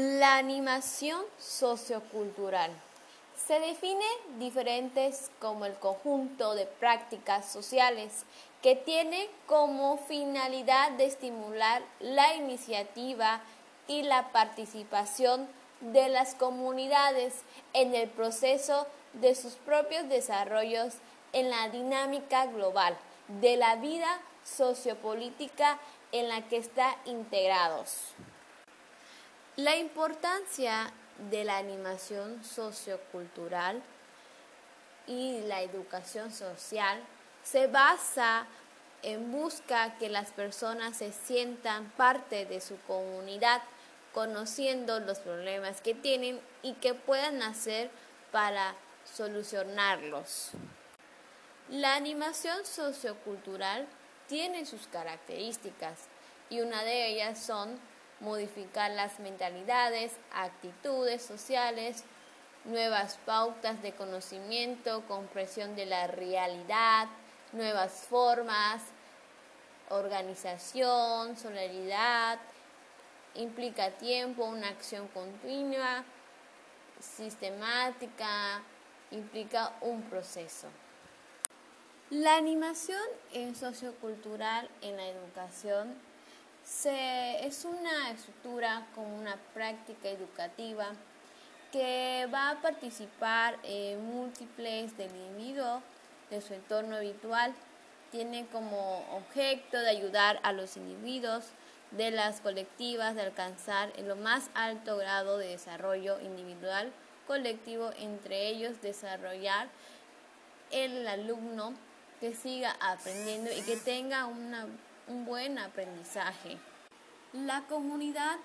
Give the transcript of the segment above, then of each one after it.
La animación sociocultural se define diferentes como el conjunto de prácticas sociales que tiene como finalidad de estimular la iniciativa y la participación de las comunidades en el proceso de sus propios desarrollos en la dinámica global de la vida sociopolítica en la que están integrados. La importancia de la animación sociocultural y la educación social se basa en busca que las personas se sientan parte de su comunidad, conociendo los problemas que tienen y que puedan hacer para solucionarlos. La animación sociocultural tiene sus características y una de ellas son modificar las mentalidades, actitudes sociales, nuevas pautas de conocimiento, comprensión de la realidad, nuevas formas, organización, solidaridad, implica tiempo, una acción continua, sistemática, implica un proceso. La animación en sociocultural en la educación es una estructura como una práctica educativa que va a participar en múltiples del individuo de su entorno habitual. Tiene como objeto de ayudar a los individuos de las colectivas de alcanzar el más alto grado de desarrollo individual colectivo, entre ellos desarrollar el alumno que siga aprendiendo y que tenga una un buen aprendizaje. La comunidad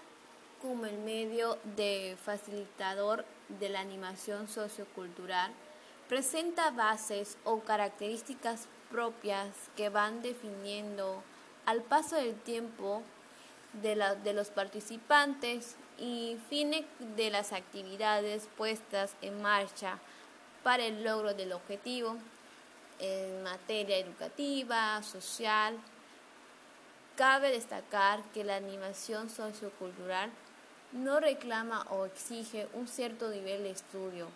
como el medio de facilitador de la animación sociocultural presenta bases o características propias que van definiendo al paso del tiempo de, de los participantes y fines de las actividades puestas en marcha para el logro del objetivo en materia educativa, social, Cabe destacar que la animación sociocultural no reclama o exige un cierto nivel de estudio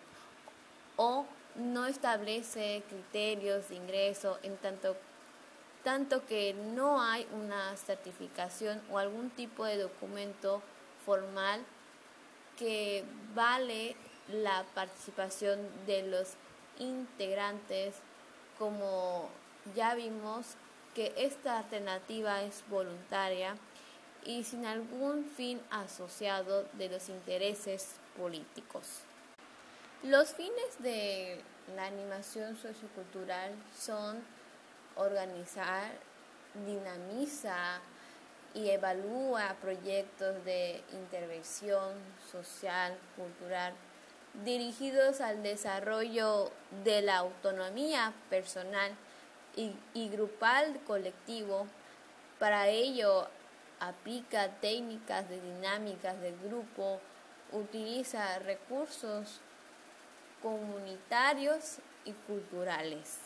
o no establece criterios de ingreso en tanto, tanto que no hay una certificación o algún tipo de documento formal que vale la participación de los integrantes como ya vimos que esta alternativa es voluntaria y sin algún fin asociado de los intereses políticos. Los fines de la animación sociocultural son organizar, dinamiza y evalúa proyectos de intervención social, cultural, dirigidos al desarrollo de la autonomía personal y, grupal colectivo. Para ello aplica técnicas de dinámicas de grupo, utiliza recursos comunitarios y culturales.